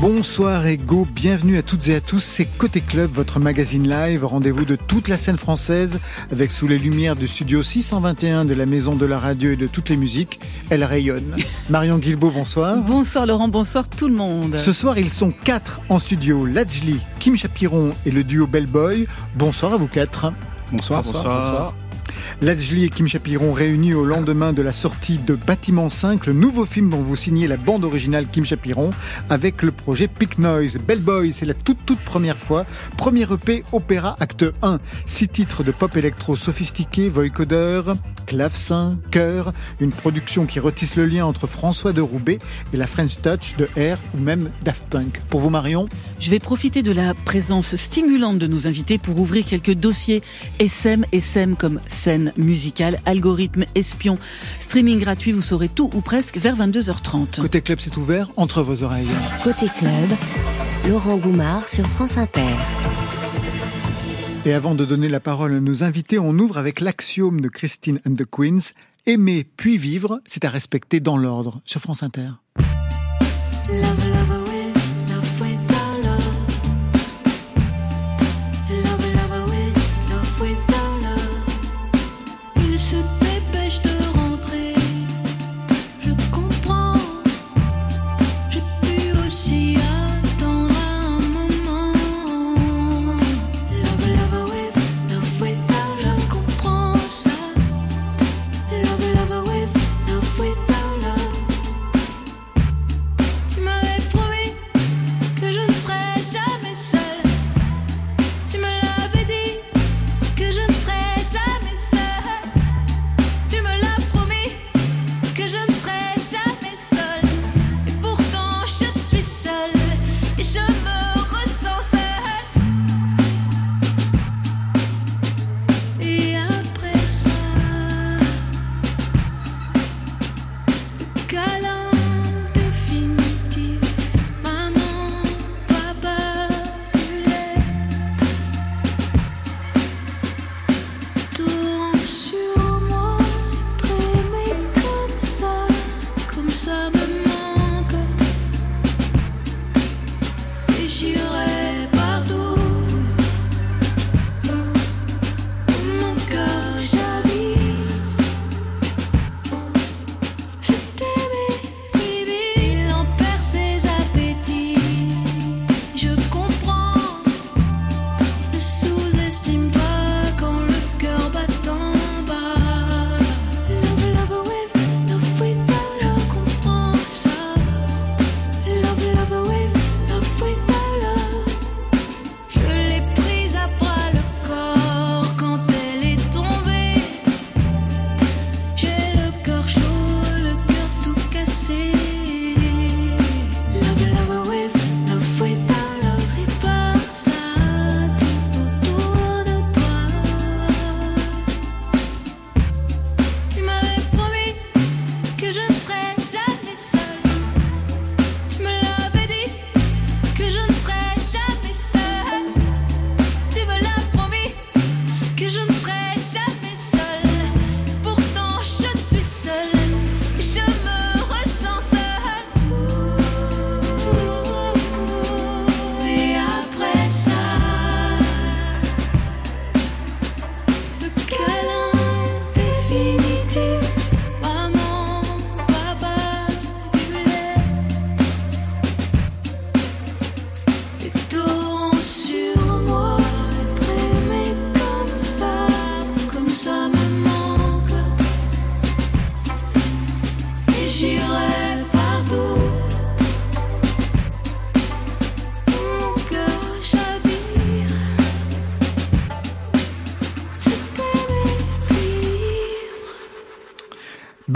Bonsoir et go, bienvenue à toutes et à tous, c'est Côté Club, votre magazine live, rendez-vous de toute la scène française, avec sous les lumières du studio 621 de la Maison de la Radio et de toutes les musiques, elle rayonne. Marion Guilbeault, bonsoir. Bonsoir Laurent, bonsoir tout le monde. Ce soir, ils sont quatre en studio, Lajli, Kim Chapiron et le duo Bellboy. Bonsoir à vous quatre. Bonsoir, bonsoir. bonsoir. bonsoir. Lajli et Kim Chapiron réunis au lendemain de la sortie de Bâtiment 5, le nouveau film dont vous signez la bande originale Kim Chapiron, avec le projet Pick Noise. Bellboy, c'est la toute toute première fois. Premier EP, opéra, acte 1. Six titres de pop électro sophistiqué, voicodeur, clavecin, chœur. Une production qui retisse le lien entre François de Roubaix et la French Touch de R ou même Daft Punk. Pour vous, Marion? Je vais profiter de la présence stimulante de nos invités pour ouvrir quelques dossiers SM, SM comme scène musicale, algorithme, espion, streaming gratuit, vous saurez tout ou presque vers 22h30. Côté club, c'est ouvert entre vos oreilles. Côté club, Laurent Goumard sur France Inter. Et avant de donner la parole à nos invités, on ouvre avec l'axiome de Christine and the Queens. Aimer puis vivre, c'est à respecter dans l'ordre sur France Inter.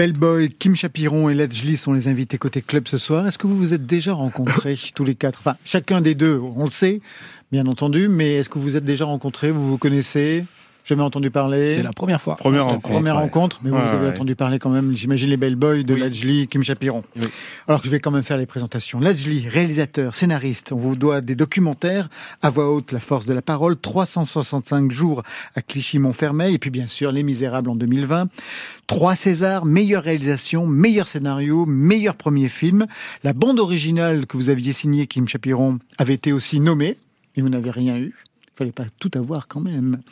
Bellboy, Kim Chapiron et Ledgely sont les invités côté club ce soir. Est-ce que vous vous êtes déjà rencontrés tous les quatre? Enfin, chacun des deux, on le sait, bien entendu, mais est-ce que vous vous êtes déjà rencontrés? Vous vous connaissez? Jamais entendu parler. C'est la première fois. Première rencontre. Première ouais. rencontre, mais vous Ouais, avez ouais. entendu parler quand même, j'imagine, les Bell Boys de Oui. Lajli, Kim Chapiron. Oui. Alors que je vais quand même faire les présentations. Lajli, réalisateur, scénariste, on vous doit des documentaires, à voix haute, La force de la parole, 365 jours à Clichy-Montfermeil, et puis bien sûr Les Misérables en 2020. Trois Césars, meilleure réalisation, meilleur scénario, meilleur premier film. La bande originale que vous aviez signée, Kim Chapiron, avait été aussi nommée, et vous n'avez rien eu. Il fallait pas tout avoir quand même.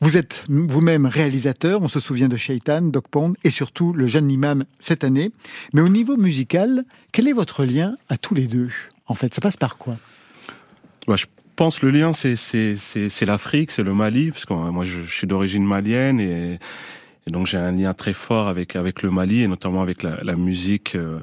Vous êtes vous-même réalisateur, on se souvient de Shaitan, Doc Pond et surtout le jeune imam cette année. Mais au niveau musical, quel est votre lien à tous les deux En fait, ça passe par quoi? Bah, je pense le lien, c'est c'est c'est l'Afrique, c'est le Mali, parce que euh, moi je, suis d'origine malienne et, donc j'ai un lien très fort avec avec le Mali et notamment avec la, la musique euh,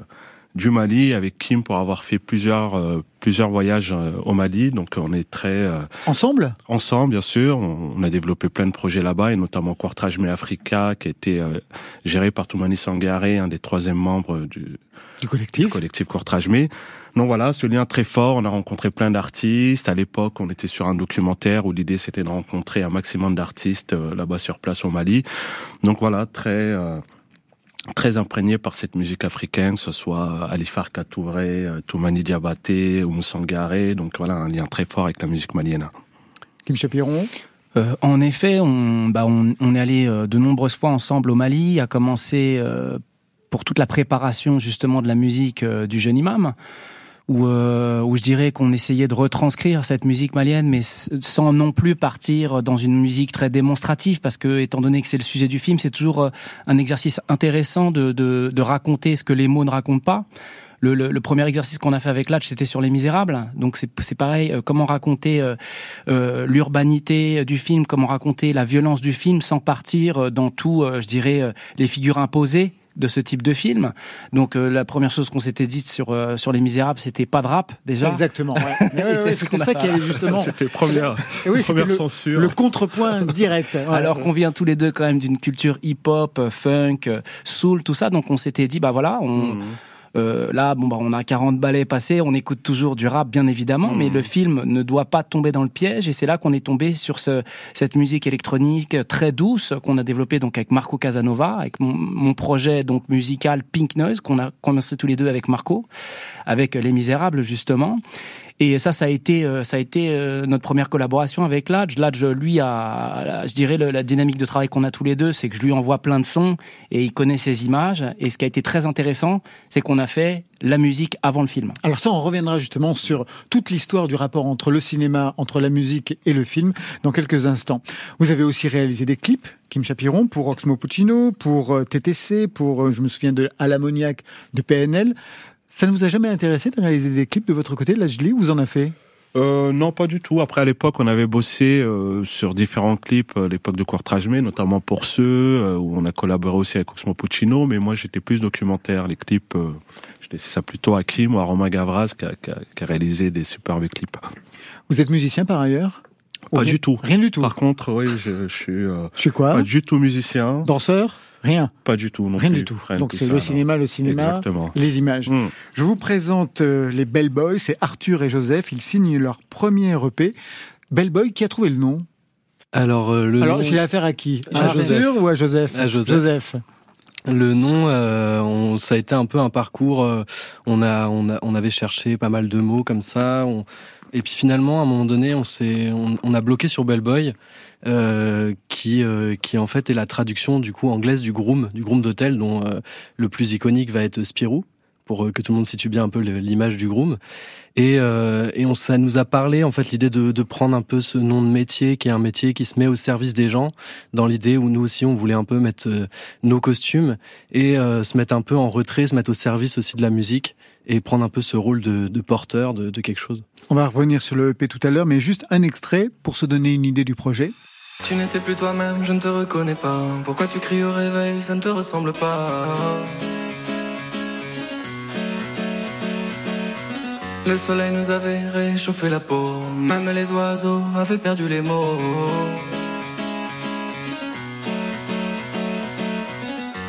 du Mali, avec Kim pour avoir fait plusieurs euh, plusieurs voyages euh, au Mali. Donc on est très euh, Ensemble? ensemble, bien sûr. On, on a développé plein de projets là-bas et notamment Quartrage Me Africa, qui a été euh, géré par Toumani Sangaré, un des troisième membres du, du du collectif collectif Courtrage Mais. Donc voilà, ce lien très fort. On a rencontré plein d'artistes. À l'époque, on était sur un documentaire où l'idée c'était de rencontrer un maximum d'artistes euh, là-bas sur place au Mali. Donc voilà, très euh, très imprégné par cette musique africaine, que ce soit Alifar Katouré, euh, Toumani Diabaté, Oumou Sangaré. Donc voilà, un lien très fort avec la musique malienne. Kim Chapiron? Euh, en effet, on, bah, on, on est allé euh, de nombreuses fois ensemble au Mali, à commencer euh, pour toute la préparation justement de la musique euh, du jeune imam, où, euh, où je dirais qu'on essayait de retranscrire cette musique malienne, mais sans non plus partir dans une musique très démonstrative, parce que étant donné que c'est le sujet du film, c'est toujours euh, un exercice intéressant de, de, de raconter ce que les mots ne racontent pas. Le, le, le premier exercice qu'on a fait avec Latch, c'était sur Les Misérables. Donc c'est pareil, euh, comment raconter euh, euh, l'urbanité du film, comment raconter la violence du film sans partir dans tout, je dirais, les figures imposées de ce type de film. Donc euh, la première chose qu'on s'était dite sur euh, sur Les Misérables, c'était pas de rap déjà. Exactement. ouais. Mais ouais, ouais, ce C'était a ça qui allait justement. C'était première, Et oui, c'était première le, censure. le contrepoint direct. Ouais. Alors qu'on vient tous les deux quand même d'une culture hip-hop, funk, soul, tout ça. Donc on s'était dit, bah voilà, on, Mhm. Euh, là, bon, bah, on a 40 balais passés, on écoute toujours du rap, bien évidemment, mais le film ne doit pas tomber dans le piège. Et c'est là qu'on est tombé sur ce, cette musique électronique très douce qu'on a développée donc avec Marco Casanova, avec mon, mon projet donc musical Pink Noise qu'on a commencé tous les deux avec Marco, avec Les Misérables justement. Et ça, ça a été, euh, ça a été euh, notre première collaboration avec Ladj. Ladj, lui, a, je dirais, la dynamique de travail qu'on a tous les deux, c'est que je lui envoie plein de sons et il connaît ses images. Et ce qui a été très intéressant, c'est qu'on a fait la musique avant le film. Alors ça, on reviendra justement sur toute l'histoire du rapport entre le cinéma, entre la musique et le film dans quelques instants. Vous avez aussi réalisé des clips, Kim Chapiron, pour Oxmo Puccino, pour euh, TTC, pour, je me souviens de À l'ammoniaque de PNL. Ça ne vous a jamais intéressé de réaliser des clips de votre côté, Lajli Vous en avez fait? Euh, non, pas du tout. Après, à l'époque, on avait bossé euh, sur différents clips euh, à l'époque de Me, notamment pour ceux euh, où on a collaboré aussi avec Oxmo Puccino, mais moi, j'étais plus documentaire. Les clips, je laissais ça plutôt à Kim ou à Romain Gavras qui a, qui a- qui a réalisé des superbes clips. Vous êtes musicien par ailleurs? Pas Rien- du tout. Rien du tout. Par contre, oui, je, je suis Je suis quoi? pas du tout musicien. Danseur? Rien. Pas du tout. Non Rien plus. du tout. Rien Donc c'est ça, le non. cinéma, le cinéma, Exactement. les images. Mm. Je vous présente euh, les Bell Boys, c'est Arthur et Joseph. Ils signent leur premier EP. Bell Boy, qui a trouvé le nom? Alors, euh, le Alors nom, j'ai affaire à qui? À À Joseph. Arthur ou à Joseph? À Joseph. Le nom euh, on- ça a été un peu un parcours. euh, on, a, on, a, on avait cherché pas mal de mots comme ça. on- et puis finalement, à un moment donné, on, s'est, on, a bloqué sur Bellboy, euh, qui, euh, qui en fait est la traduction du coup anglaise du groom, du groom d'hôtel, dont euh, le plus iconique va être Spirou, pour euh, que tout le monde situe bien un peu l'image du groom. Et, euh, et on, ça nous a parlé, en fait, l'idée de, de prendre un peu ce nom de métier, qui est un métier qui se met au service des gens, dans l'idée où nous aussi, on voulait un peu mettre euh, nos costumes et euh, se mettre un peu en retrait, se mettre au service aussi de la musique et prendre un peu ce rôle de, de porteur de, de quelque chose. On va revenir sur le EP tout à l'heure, mais juste un extrait pour se donner une idée du projet. Tu n'étais plus toi-même, je ne te reconnais pas. Pourquoi tu cries au réveil, ça ne te ressemble pas. Le soleil nous avait réchauffé la peau, même les oiseaux avaient perdu les mots.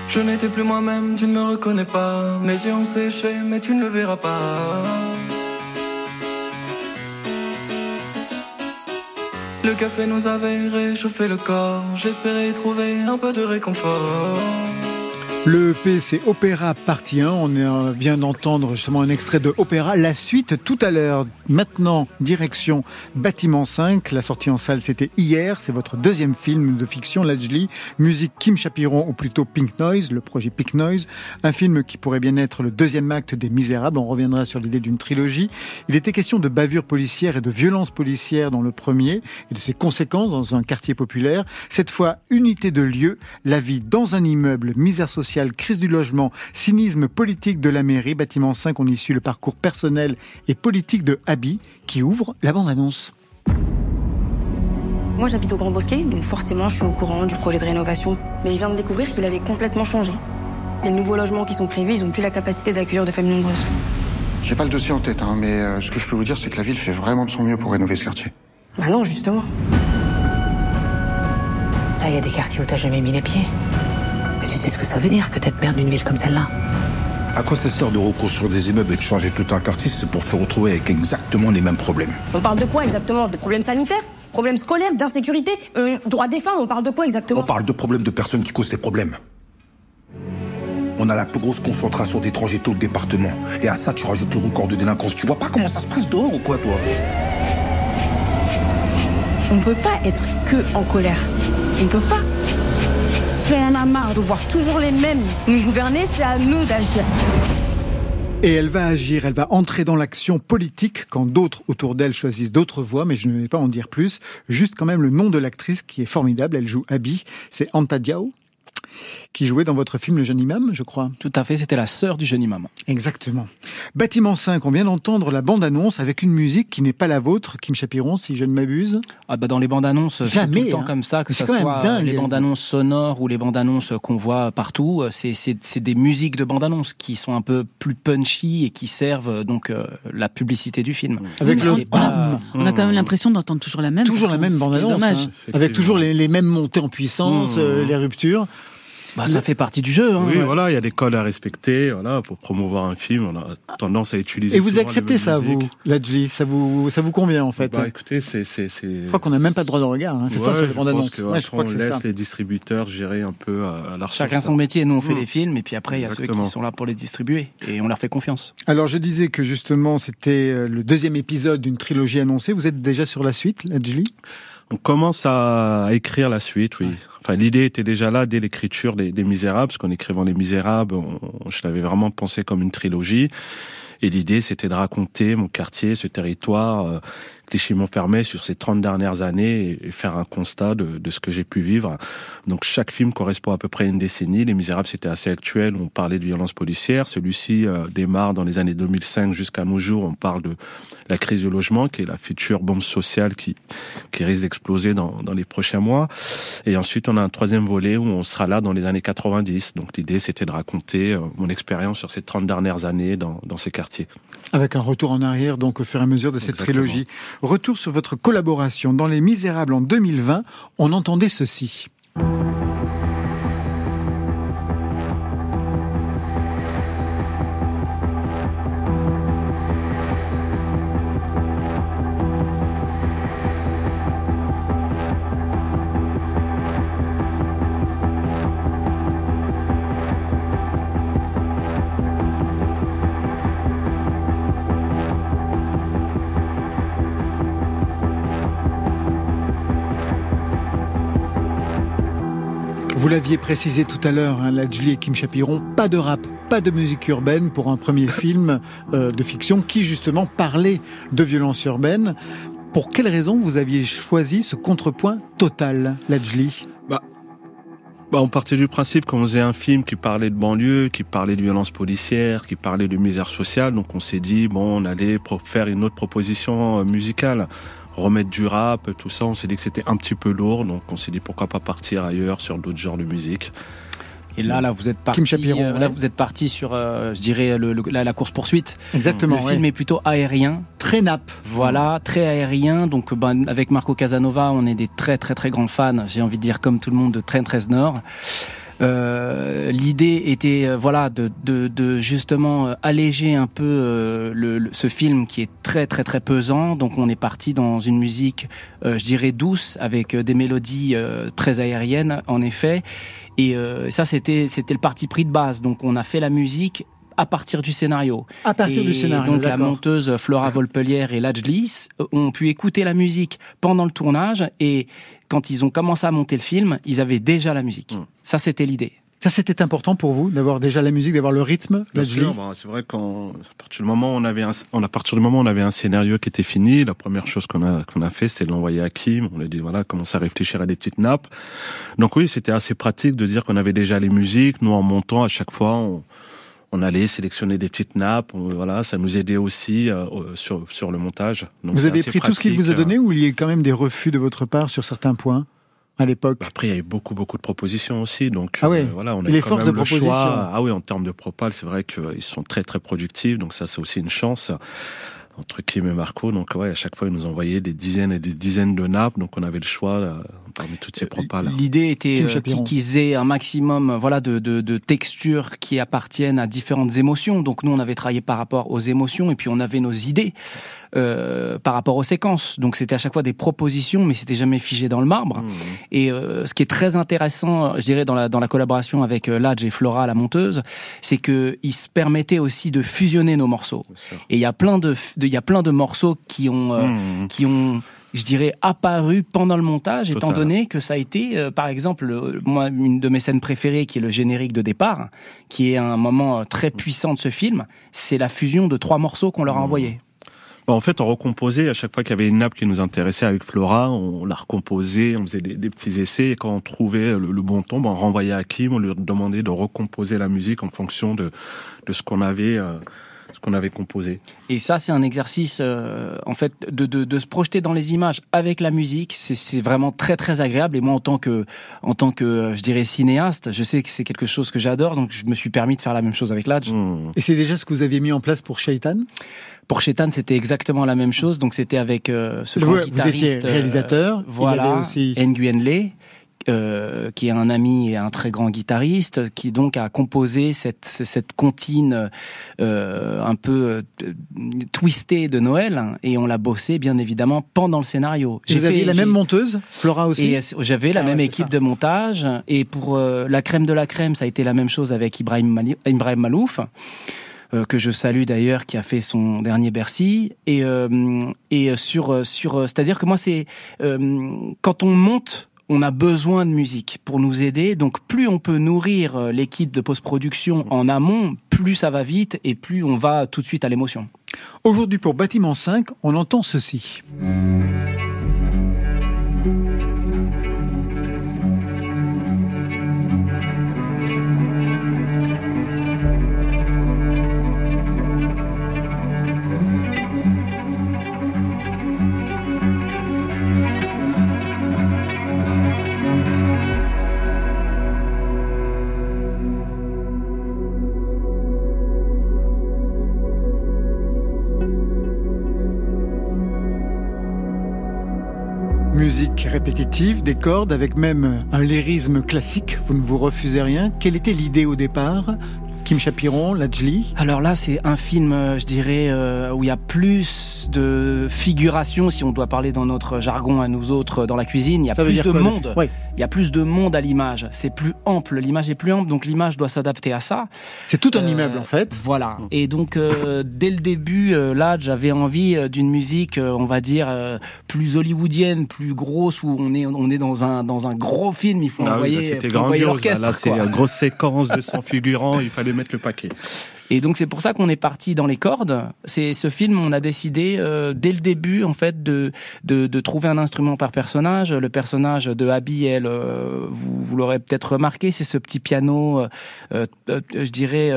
Je n'étais plus moi-même, tu ne me reconnais pas. Mes yeux ont séché, mais tu ne le verras pas. Le café nous avait réchauffé le corps. J'espérais trouver un peu de réconfort. Le EP, c'est Opéra partie 1. On vient d'entendre justement un extrait de Opéra. La suite tout à l'heure. Maintenant, direction Bâtiment 5. La sortie en salle, c'était hier. C'est votre deuxième film de fiction, Lajli. Musique Kim Chapiron, ou plutôt Pink Noise, le projet Pink Noise. Un film qui pourrait bien être le deuxième acte des Misérables. On reviendra sur l'idée d'une trilogie. Il était question de bavure policière et de violence policière dans le premier et de ses conséquences dans un quartier populaire. Cette fois, unité de lieu, la vie dans un immeuble, misère sociale, crise du logement, cynisme politique de la mairie. Bâtiment 5, on y suit le parcours personnel et politique de Abby qui ouvre la bande-annonce. Moi, j'habite au Grand Bosquet, donc forcément, je suis au courant du projet de rénovation. Mais je viens de découvrir qu'il avait complètement changé. Les nouveaux logements qui sont prévus, ils ont plus la capacité d'accueillir de familles nombreuses. J'ai pas le dossier en tête, hein, mais euh, ce que je peux vous dire, c'est que la ville fait vraiment de son mieux pour rénover ce quartier. Bah non, justement. Là, il y a des quartiers où t'as jamais mis les pieds. Mais tu sais ce que ça veut dire que d'être maire d'une ville comme celle-là À quoi ça sert de reconstruire des immeubles et de changer tout un quartier si c'est pour se retrouver avec exactement les mêmes problèmes? On parle de quoi exactement? De problèmes sanitaires? Problèmes scolaires? D'insécurité? Euh, Droits des femmes On parle de quoi exactement? On parle de problèmes de personnes qui causent les problèmes. On a la plus grosse concentration d'étrangers au département. Et à ça, tu rajoutes le record de délinquance. Tu vois pas comment ça se passe dehors ou quoi, toi? On peut pas être que en colère. On peut pas. C'est un a de voir toujours les mêmes nous gouverner, c'est à nous d'agir. Et elle va agir, elle va entrer dans l'action politique quand d'autres autour d'elle choisissent d'autres voies, mais je ne vais pas en dire plus. Juste quand même le nom de l'actrice qui est formidable, elle joue Abby, c'est Anta Diao, qui jouait dans votre film Le Jeune Imam, je crois. Tout à fait, c'était la sœur du jeune imam. Exactement. Bâtiment 5, on vient d'entendre la bande-annonce avec une musique qui n'est pas la vôtre, Kim Chapiron, si je ne m'abuse. Ah bah dans les bandes annonces, c'est tout Jamais, le temps hein. comme ça, que C'est ce quand même soit dingue. les bandes annonces sonores ou les bandes annonces qu'on voit partout, euh, c'est c'est c'est des musiques de bandes annonces qui sont un peu plus punchy et qui servent euh, donc euh, la publicité du film. Avec Mais le pas- On a quand même l'impression d'entendre toujours la même. Toujours la même bande-annonce, dommage. hein, avec toujours les, les mêmes montées en puissance, Mmh. euh, les ruptures. Bah, ça fait partie du jeu. Hein, Oui, Ouais. voilà, il y a des codes à respecter. Voilà, pour promouvoir un film, on a tendance à utiliser. Et vous acceptez ça, vous. Ladji? Ça vous, ça vous convient, en fait? Bah, écoutez, c'est, c'est, c'est. Je crois qu'on n'a même pas de droit de regard, hein, c'est ça Ouais, sur les je bandes pense annonces. que, Ouais, je crois que on laisse ça. les distributeurs gérer un peu à, à leur Chacun son ça. métier. Nous, on fait Mmh. les films, et puis après, il y a ceux qui sont là pour les distribuer, et on leur fait confiance. Alors, je disais que justement, c'était euh, le deuxième épisode d'une trilogie annoncée. Vous êtes déjà sur la suite, Ladji? On commence à écrire la suite, oui. Enfin, l'idée était déjà là dès l'écriture des, des Misérables, parce qu'en écrivant Les Misérables, on- je l'avais vraiment pensé comme une trilogie. Et l'idée, c'était de raconter mon quartier, ce territoire, euh, Clichy-Montfermeil sur ces 30 dernières années et, faire un constat de, ce que j'ai pu vivre. Donc chaque film correspond à peu près à une décennie. Les Misérables, c'était assez actuel, on parlait de violence policière. Celui-ci euh, démarre dans les années 2005 jusqu'à nos jours. On parle de la crise du logement, qui est la future bombe sociale qui, risque d'exploser dans, les prochains mois. Et ensuite, on a un troisième volet où on sera là dans les années 90. Donc l'idée, c'était de raconter euh, mon expérience sur ces 30 dernières années dans ces quartiers. Avec un retour en arrière, donc, au fur et à mesure de cette Exactement. trilogie. Retour sur votre collaboration. Dans Les Misérables en 2020, on entendait ceci. L'aviez précisé tout à l'heure, hein, Ladjli et Kim Chapiron, pas de rap, pas de musique urbaine pour un premier film euh, de fiction qui justement parlait de violence urbaine. Pour quelle raison vous aviez choisi ce contrepoint total, Ladjli Bah, bah, on partait du principe qu'on faisait un film qui parlait de banlieue, qui parlait de violence policière, qui parlait de misère sociale. Donc on s'est dit, bon, on allait faire une autre proposition euh, musicale. Remettre du rap, tout ça, on s'est dit que c'était un petit peu lourd. Donc on s'est dit, pourquoi pas partir ailleurs sur d'autres genres de musique. Et là, là, vous êtes parti. Chapiron, euh, ouais. Là, vous êtes parti sur, euh, je dirais, le, le- la, la course poursuite. Exactement. Le ouais. film est plutôt aérien. Très nappe. Voilà, très aérien. Donc, ben, avec Marco Casanova, on est des très très très grands fans. J'ai envie de dire comme tout le monde de Train 13 Nord. Euh, L'idée était euh, voilà de, de, de justement euh, alléger un peu euh, le, le- ce film qui est très très très pesant. Donc on est parti dans une musique, euh, je dirais douce, avec des mélodies euh, très aériennes en effet. Et euh, ça c'était c'était le parti pris de base. Donc on a fait la musique à partir du scénario. À partir Et du scénario, Donc la monteuse Flora Volpelière et Lajlis ont pu écouter la musique pendant le tournage et quand ils ont commencé à monter le film, ils avaient déjà la musique. Ça c'était l'idée. Ça, c'était important pour vous d'avoir déjà la musique, d'avoir le rythme. Bien sûr, bon, c'est vrai qu'à partir du moment où on avait un, on- à partir du moment où on avait un scénario qui était fini, la première chose qu'on a qu'on a fait, c'était de l'envoyer à Kim. On lui a dit voilà, commence à réfléchir à des petites nappes. Donc oui, c'était assez pratique de dire qu'on avait déjà les musiques. Nous, en montant, à chaque fois, on, on allait sélectionner des petites nappes. On- voilà, ça nous aidait aussi euh, sur sur le montage. Donc Vous avez pris tout ce qu'il vous a euh. donné ou il y a quand même des refus de votre part sur certains points à l'époque? Après, il y a eu beaucoup, beaucoup de propositions aussi. Donc, Ah euh, voilà, on a Il eu est quand même de le choix. Ah oui, en termes de propal, c'est vrai qu'ils sont très, très productifs. Donc, ça, c'est aussi une chance entre Kim et Marco. Donc, ouais, à chaque fois, ils nous envoyaient des dizaines et des dizaines de nappes. Donc, on avait le choix euh, parmi toutes ces propals. L'idée était euh, qu'ils aient un maximum euh, voilà, de, de, de textures qui appartiennent à différentes émotions. Donc nous, on avait travaillé par rapport aux émotions et puis on avait nos idées euh, par rapport aux séquences. Donc c'était à chaque fois des propositions, mais c'était jamais figé dans le marbre. Mmh. Et euh, ce qui est très intéressant, je dirais, dans la, dans la collaboration avec euh, Ladj et Flora, la monteuse, c'est qu'ils se permettaient aussi de fusionner nos morceaux. Et il y a plein de, de- il y a plein de morceaux qui ont, euh, Mmh. qui ont, je dirais, apparu pendant le montage, étant donné que ça a été, euh, par exemple, euh, moi, une de mes scènes préférées, qui est le générique de départ, qui est un moment euh, très puissant de ce film, c'est la fusion de trois morceaux qu'on leur a envoyés. Bon, en fait, on recomposait à chaque fois qu'il y avait une nappe qui nous intéressait avec Flora, on la recomposait, on faisait des, des petits essais. Et quand on trouvait le, le bon ton, ben, on renvoyait à Kim, on lui demandait de recomposer la musique en fonction de, de ce qu'on avait, euh, ce qu'on avait composé. Et ça, c'est un exercice, euh, en fait, de, de, de se projeter dans les images avec la musique. C'est- C'est vraiment très très agréable. Et moi, en tant que, en tant que, euh, je dirais cinéaste, je sais que c'est quelque chose que j'adore. Donc, je me suis permis de faire la même chose avec Ladj. Mmh. Et c'est déjà ce que vous aviez mis en place pour Shaitan? Pour Chetan, c'était exactement la même chose. Donc, c'était avec euh, ce Vous- grand vous étiez guitariste, euh, réalisateur, voilà, aussi- Nguyen Le. Euh, qui est un ami et un très grand guitariste, qui donc a composé cette, cette comptine euh, un peu euh, twistée de Noël, et on l'a bossé bien évidemment pendant le scénario. Vous fait- aviez la j'ai- même monteuse, Flora aussi j'avais la Ah même ouais, équipe ça. de montage. Et pour euh, la crème de la crème, ça a été la même chose avec Ibrahim, Mali- Ibrahim Malouf. euh, que je salue d'ailleurs, qui a fait son dernier Bercy. Et, euh, et sur, sur, c'est-à-dire que moi, c'est euh, quand on monte, on a besoin de musique pour nous aider. Donc, plus on peut nourrir euh, l'équipe de post-production en amont, plus ça va vite et plus on va tout de suite à l'émotion. Aujourd'hui, pour Bâtiment 5, on entend ceci. Des cordes, avec même un lyrisme classique. Vous ne vous refusez rien. Quelle était l'idée au départ? Kim Chapiron, Lajli Alors là, c'est un film, euh, je dirais, euh, où il y a plus de figuration, si on doit parler dans notre jargon à nous autres dans la cuisine. Il y a Ça plus de quoi, monde. Oui. Il y a plus de monde à l'image. C'est plus ample. L'image est plus ample, donc l'image doit s'adapter à ça. C'est tout un Euh, immeuble en fait. Voilà. Et donc euh, dès le début, euh, là, j'avais envie euh, d'une musique, euh, on va dire euh, plus hollywoodienne, plus grosse, où on est on est dans un dans un gros film. Il faut Ah oui, envoyer, c'était faut envoyer grandiose. Là, l'orchestre. là, c'est une grosse séquence de 100 figurants. Il fallait mettre le paquet. Et donc c'est pour ça qu'on est parti dans les cordes. C'est ce film, on a décidé euh, dès le début en fait de, de de trouver un instrument par personnage. Le personnage de Abby, elle, euh, vous, vous l'aurez peut-être remarqué, c'est ce petit piano, euh, je dirais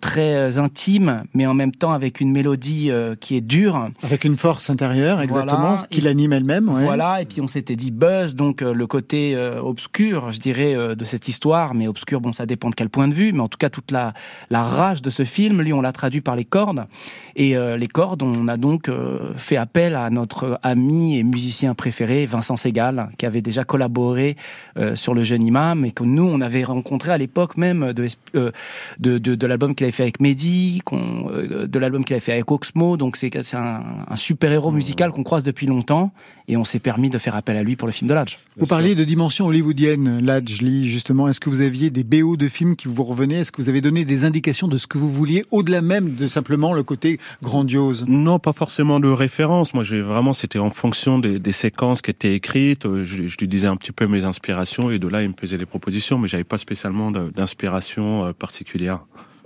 très intime, mais en même temps avec une mélodie qui est dure. Avec une force intérieure, exactement, Voilà. qui l'anime elle-même. ouais. Voilà, et puis on s'était dit buzz, donc le côté obscur, je dirais, de cette histoire, mais obscur, bon, ça dépend de quel point de vue, mais en tout cas toute la, la rage de ce film, lui, on l'a traduit par les cordes. Et euh, les cordes, on a donc euh, fait appel à notre ami et musicien préféré, Vincent Segal, qui avait déjà collaboré euh, sur Le Jeune Imam et que nous, on avait rencontré à l'époque même de, euh, de, de, de l'album qu'il avait fait avec Mehdi, euh, de l'album qu'il avait fait avec Oxmo. Donc c'est un, un super-héros musical qu'on croise depuis longtemps et on s'est permis de faire appel à lui pour le film de l'âge. Vous parliez de dimension hollywoodienne, Ladj Lee, justement. Est-ce que vous aviez des BO de films qui vous revenaient? Est-ce que vous avez donné des indications de ce que vous vouliez, au-delà même de simplement le côté grandiose Non, pas forcément de référence. Moi, j'ai vraiment, c'était en fonction des, des séquences qui étaient écrites. Euh, Je, je lui disais un petit peu mes inspirations et de là, il me faisait des propositions, mais j'avais pas spécialement d'inspiration euh, particulière.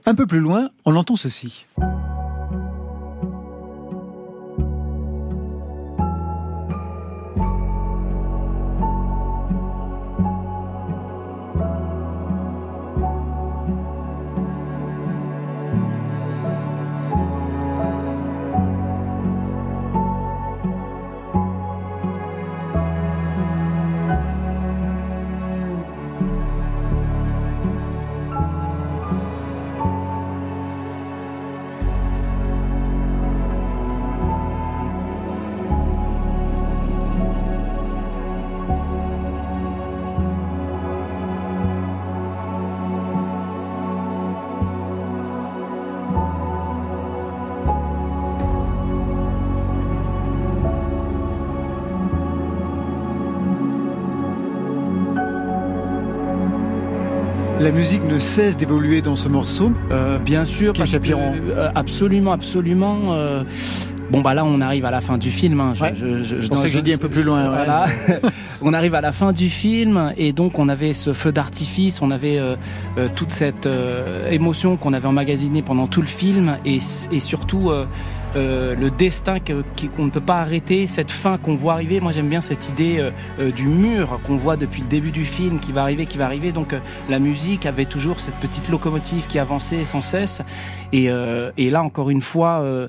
Un peu plus loin, on entend ceci. La musique ne cesse d'évoluer dans ce morceau. Euh, bien sûr, Kim que, euh, absolument, absolument. euh, Bon bah là on arrive à la fin du film. Hein. Je, Ouais. je, je, C'est pour ça que j'ai dit un peu plus loin, ouais. On arrive à la fin du film et donc on avait ce feu d'artifice, on avait euh, toute cette émotion qu'on avait emmagasinée pendant tout le film et, et surtout euh, le destin qu'on ne peut pas arrêter, cette fin qu'on voit arriver. Moi j'aime bien cette idée euh, euh, du mur qu'on voit depuis le début du film qui va arriver, qui va arriver. Donc la musique avait toujours cette petite locomotive qui avançait sans cesse. Et, euh, et là encore une fois, euh,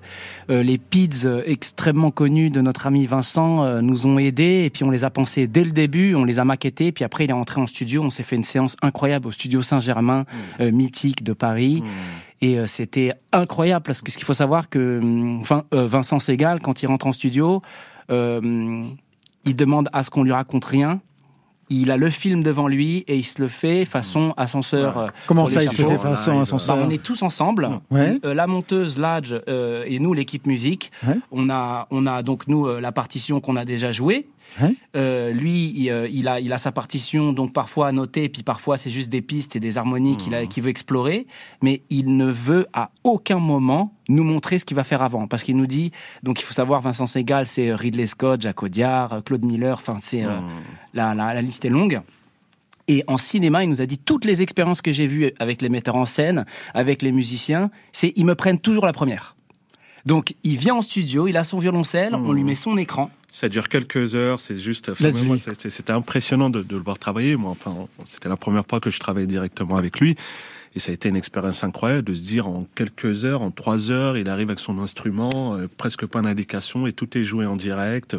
euh, les PIDS extrêmement connus de notre ami Vincent euh, nous ont aidés et puis on les a pensés dès le début, on les a maquettés, puis après il est entré en studio, on s'est fait une séance incroyable au studio Saint-Germain, euh, mythique de Paris. Et euh, c'était incroyable parce que ce qu'il faut savoir que hum, Vin- euh, Vincent Segal, quand il rentre en studio, euh, il demande à ce qu'on lui raconte rien. Il a le film devant lui et il se le fait façon ascenseur. Comment ça, il se fait chapeaux. façon ascenseur Bah, On est tous ensemble. Ouais. Euh, la monteuse, Ladj euh, et nous, l'équipe musique. Ouais. On a, on a donc nous euh, la partition qu'on a déjà jouée. Ouais. Euh, lui, il, euh, il a, il a sa partition, donc parfois annotée, puis parfois c'est juste des pistes et des harmonies qu'il a- qu'il veut explorer, mais il ne veut à aucun moment nous montrer ce qu'il va faire avant, parce qu'il nous dit, donc il faut savoir, Vincent Segal, c'est Ridley Scott, Jacques Audiard, euh, Claude Miller, enfin c'est euh, la, la, la liste est longue. Et en cinéma, il nous a dit toutes les expériences que j'ai vues avec les metteurs en scène, avec les musiciens, c'est ils me prennent toujours la première. Donc il vient en studio, il a son violoncelle, on lui met son écran. Ça dure quelques heures, c'est juste. c'était c'était impressionnant de, de le voir travailler. Moi, enfin, c'était la première fois que je travaillais directement avec lui. Et ça a été une expérience incroyable de se dire en quelques heures, en trois heures, il arrive avec son instrument, euh, presque pas d'indication, et tout est joué en direct,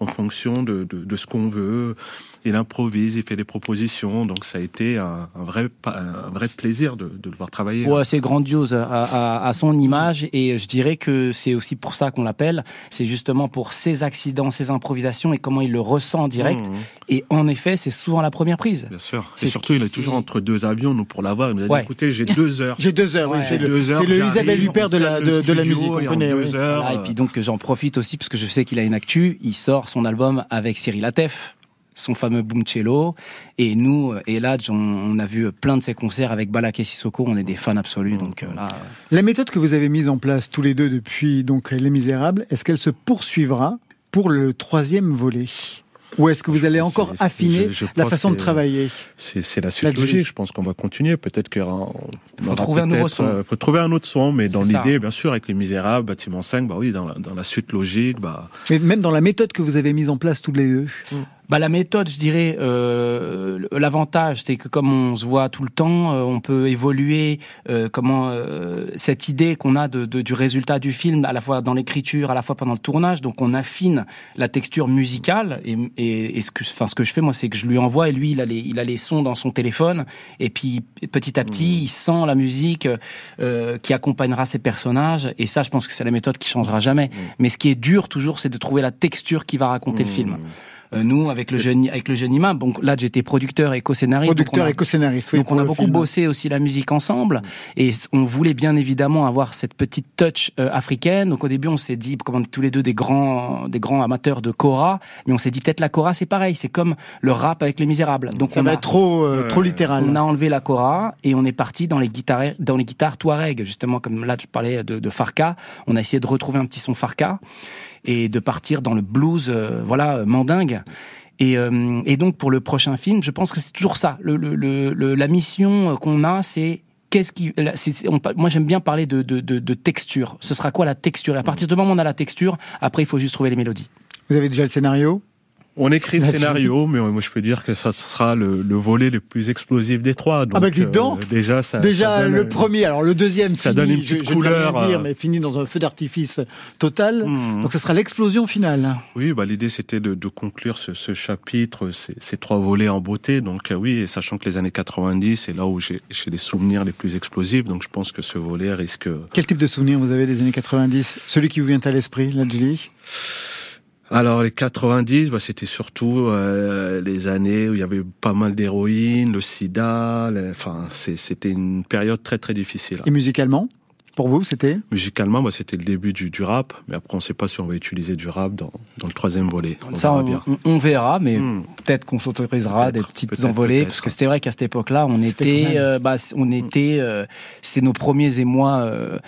en fonction de, de, de ce qu'on veut. Il improvise, il fait des propositions. Donc ça a été un, un vrai, un vrai plaisir de, de le voir travailler. Ouais, c'est grandiose à, à- à son image et je dirais que c'est aussi pour ça qu'on l'appelle. C'est justement pour ses accidents, ses improvisations et comment il le ressent en direct. Mmh. Et en effet, c'est souvent la première prise. Bien sûr. C'est Et surtout, il est toujours entre deux avions, nous, pour l'avoir. Il nous a dit, Ouais. écoutez, j'ai deux heures. J'ai deux heures, oui, Ouais. c'est le, Deux heures, c'est le Isabelle Huppert de la, de, la musique, on connaît. deux oui. heures, Voilà, et puis donc j'en profite aussi parce que je sais qu'il a une actu. Il sort son album avec Cyril Atef, son fameux Boom Cello. Et nous, euh, et là, on, on a vu plein de ses concerts avec Balak et Sissoko. On est des fans absolus. Donc euh, là, euh, La méthode que vous avez mise en place tous les deux depuis donc Les Misérables, est-ce qu'elle se poursuivra pour le troisième volet? Ou est-ce que vous allez encore affiner je- je la façon de travailler C'est la suite logique. Je pense qu'on va continuer. Peut-être qu'il y aura. on Faut trouver un nouveau son. euh, faut trouver un autre son, mais dans l'idée, bien sûr, avec les Misérables, Bâtiment 5, bah oui, dans la, dans la suite logique, bah. Mais même dans la méthode que vous avez mise en place tous les deux bah, la méthode, je dirais, euh, l'avantage, c'est que comme on se voit tout le temps, euh, on peut évoluer. euh, comment euh, cette idée qu'on a de, de- du résultat du film, à la fois dans l'écriture, à la fois pendant le tournage, donc on affine la texture musicale. Et, et, et ce que, enfin, ce que je fais moi, c'est que je lui envoie et lui, il a les, il a les sons dans son téléphone. Et puis petit à petit, il sent la musique euh, qui accompagnera ses personnages. Et ça, je pense que c'est la méthode qui changera jamais. Mais ce qui est dur toujours, c'est de trouver la texture qui va raconter le film. Euh, nous, avec le jeune, avec le jeune imam, donc là, j'étais producteur et co-scénariste. donc Producteur on a- et co-scénariste. oui, donc on a beaucoup film. bossé aussi la musique ensemble et on voulait bien évidemment avoir cette petite touch euh, africaine. Donc au début on s'est dit, comme on est tous les deux des grands, des grands amateurs de kora, mais on s'est dit peut-être la kora c'est pareil, c'est comme le rap avec les Misérables. Donc Ça on va a- être trop, euh, trop littéral. on a enlevé la kora et on est parti dans les guitares, dans les guitares touareg, justement comme là je parlais de, de Farka. On a essayé de retrouver un petit son Farka et de partir dans le blues, euh, voilà, mandingue. Et, euh, et donc pour le prochain film, je pense que c'est toujours ça. La mission euh, qu'on a, c'est qu'est-ce qui. moi j'aime bien parler de, de texture. Ce sera quoi la texture? Et à partir du moment où on a la texture, après il faut juste trouver les mélodies. Vous avez déjà le scénario? On écrit le scénario, mais moi je peux dire que ça sera le, le volet le plus explosif des trois. Donc, Ah bah, dites donc. euh, déjà, ça, Déjà ça donne, le premier, alors le deuxième ça fini, donne une je- petite je, rien couleur, dire, euh. mais fini dans un feu d'artifice total. Mhm. Donc ce sera l'explosion finale. Oui, bah, l'idée c'était de, de conclure ce, ce chapitre, ces, ces trois volets en beauté. Donc euh, oui, et sachant que les années 90, c'est là où j'ai les souvenirs les plus explosifs. Donc je pense que ce volet risque. Quel type de souvenir vous avez des années 90 Celui qui vous vient à l'esprit, Ladjli Alors les 90, bah, c'était surtout euh, les années où il y avait pas mal d'héroïne, le sida. les- Enfin, c'est- c'était une période très très difficile. Et musicalement Pour vous, c'était? Musicalement, bah, c'était le début du, du rap, mais après on ne sait pas si on va utiliser du rap dans, dans le troisième volet. On Ça, verra on, bien. on- verra, mais Hmm. peut-être qu'on s'autorisera des petites envolées, parce que c'était vrai qu'à cette époque-là, on était, euh, bah, on était, euh, c'était nos premiers émois, euh,